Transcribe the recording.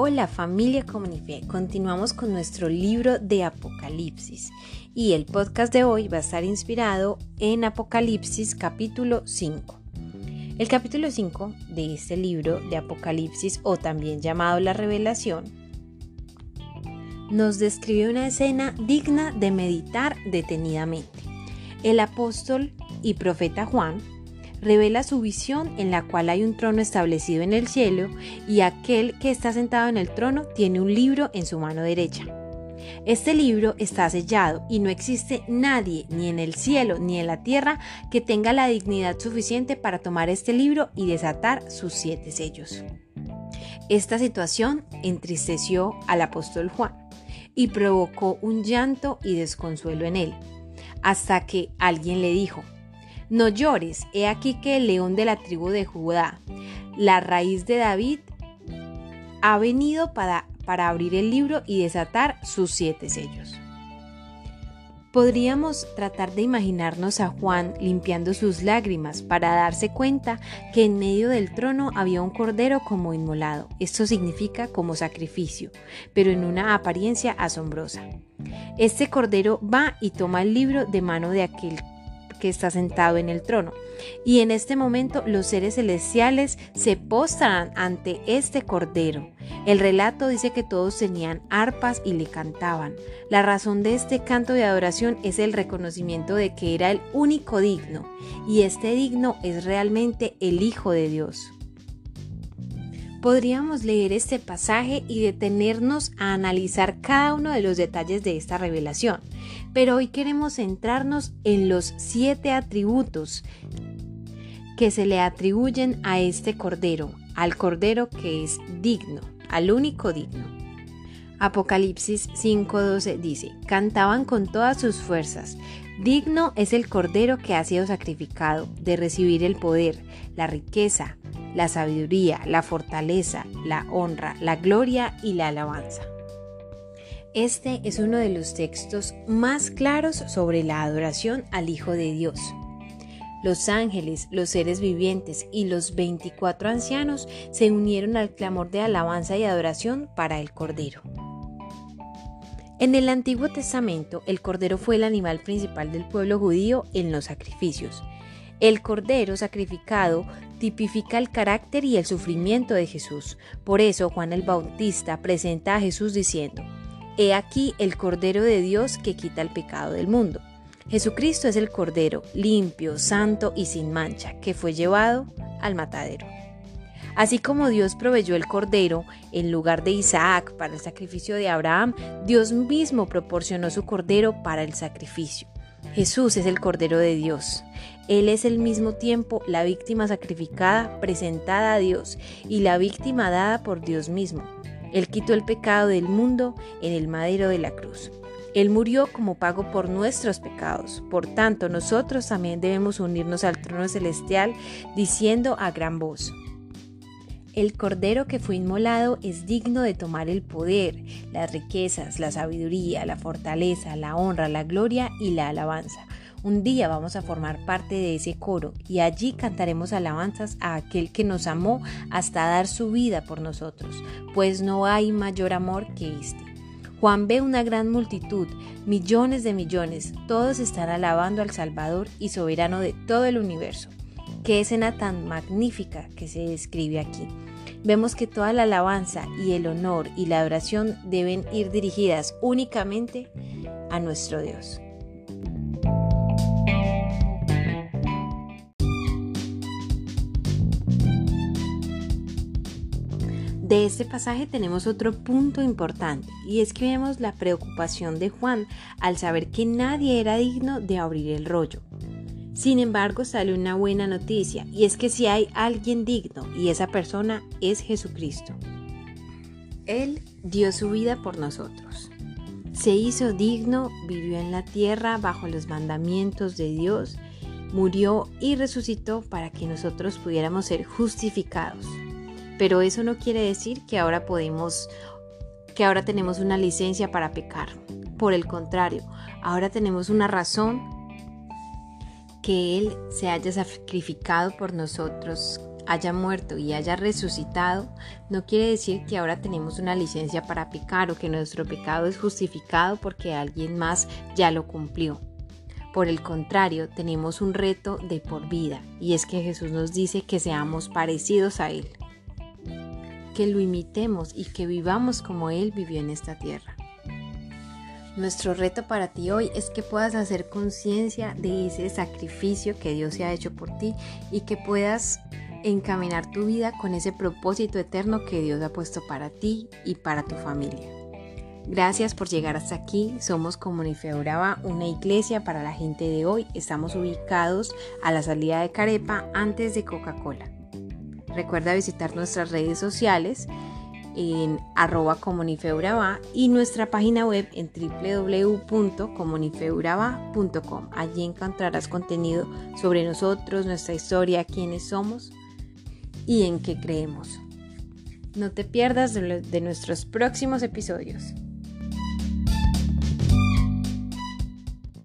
Hola familia Comunife, continuamos con nuestro libro de Apocalipsis y el podcast de hoy va a estar inspirado en Apocalipsis capítulo 5. El capítulo 5 de este libro de Apocalipsis o también llamado La Revelación nos describe una escena digna de meditar detenidamente. El apóstol y profeta Juan revela su visión en la cual hay un trono establecido en el cielo y aquel que está sentado en el trono tiene un libro en su mano derecha. Este libro está sellado y no existe nadie, ni en el cielo ni en la tierra, que tenga la dignidad suficiente para tomar este libro y desatar sus siete sellos. Esta situación entristeció al apóstol Juan y provocó un llanto y desconsuelo en él, hasta que alguien le dijo, no llores, he aquí que el león de la tribu de Judá, la raíz de David, ha venido para, para abrir el libro y desatar sus siete sellos. Podríamos tratar de imaginarnos a Juan limpiando sus lágrimas para darse cuenta que en medio del trono había un cordero como inmolado. Esto significa como sacrificio, pero en una apariencia asombrosa. Este cordero va y toma el libro de mano de aquel que está sentado en el trono. Y en este momento los seres celestiales se postran ante este cordero. El relato dice que todos tenían arpas y le cantaban. La razón de este canto de adoración es el reconocimiento de que era el único digno, y este digno es realmente el Hijo de Dios. Podríamos leer este pasaje y detenernos a analizar cada uno de los detalles de esta revelación, pero hoy queremos centrarnos en los siete atributos que se le atribuyen a este cordero, al cordero que es digno, al único digno. Apocalipsis 5:12 dice, cantaban con todas sus fuerzas, digno es el cordero que ha sido sacrificado de recibir el poder, la riqueza, la sabiduría, la fortaleza, la honra, la gloria y la alabanza. Este es uno de los textos más claros sobre la adoración al Hijo de Dios. Los ángeles, los seres vivientes y los 24 ancianos se unieron al clamor de alabanza y adoración para el Cordero. En el Antiguo Testamento, el Cordero fue el animal principal del pueblo judío en los sacrificios. El Cordero sacrificado tipifica el carácter y el sufrimiento de Jesús. Por eso Juan el Bautista presenta a Jesús diciendo, He aquí el Cordero de Dios que quita el pecado del mundo. Jesucristo es el Cordero, limpio, santo y sin mancha, que fue llevado al matadero. Así como Dios proveyó el Cordero en lugar de Isaac para el sacrificio de Abraham, Dios mismo proporcionó su Cordero para el sacrificio. Jesús es el Cordero de Dios. Él es al mismo tiempo la víctima sacrificada presentada a Dios y la víctima dada por Dios mismo. Él quitó el pecado del mundo en el madero de la cruz. Él murió como pago por nuestros pecados. Por tanto, nosotros también debemos unirnos al trono celestial diciendo a gran voz, el cordero que fue inmolado es digno de tomar el poder, las riquezas, la sabiduría, la fortaleza, la honra, la gloria y la alabanza. Un día vamos a formar parte de ese coro y allí cantaremos alabanzas a aquel que nos amó hasta dar su vida por nosotros, pues no hay mayor amor que este. Juan ve una gran multitud, millones de millones, todos están alabando al Salvador y soberano de todo el universo. Qué escena tan magnífica que se describe aquí vemos que toda la alabanza y el honor y la adoración deben ir dirigidas únicamente a nuestro Dios. De este pasaje tenemos otro punto importante y es que vemos la preocupación de Juan al saber que nadie era digno de abrir el rollo. Sin embargo, sale una buena noticia y es que si hay alguien digno y esa persona es Jesucristo. Él dio su vida por nosotros. Se hizo digno, vivió en la tierra bajo los mandamientos de Dios, murió y resucitó para que nosotros pudiéramos ser justificados. Pero eso no quiere decir que ahora podemos que ahora tenemos una licencia para pecar. Por el contrario, ahora tenemos una razón que Él se haya sacrificado por nosotros haya muerto y haya resucitado, no quiere decir que ahora tenemos una licencia para pecar o que nuestro pecado es justificado porque alguien más ya lo cumplió. Por el contrario, tenemos un reto de por vida y es que Jesús nos dice que seamos parecidos a Él, que lo imitemos y que vivamos como Él vivió en esta tierra. Nuestro reto para ti hoy es que puedas hacer conciencia de ese sacrificio que Dios se ha hecho por ti y que puedas encaminar tu vida con ese propósito eterno que Dios ha puesto para ti y para tu familia. Gracias por llegar hasta aquí. Somos Comunife Uraba, una iglesia para la gente de hoy. Estamos ubicados a la salida de Carepa antes de Coca-Cola. Recuerda visitar nuestras redes sociales en arroba comunifeuraba y nuestra página web en www.comunifeuraba.com. Allí encontrarás contenido sobre nosotros, nuestra historia, quiénes somos y en qué creemos. No te pierdas de, de nuestros próximos episodios.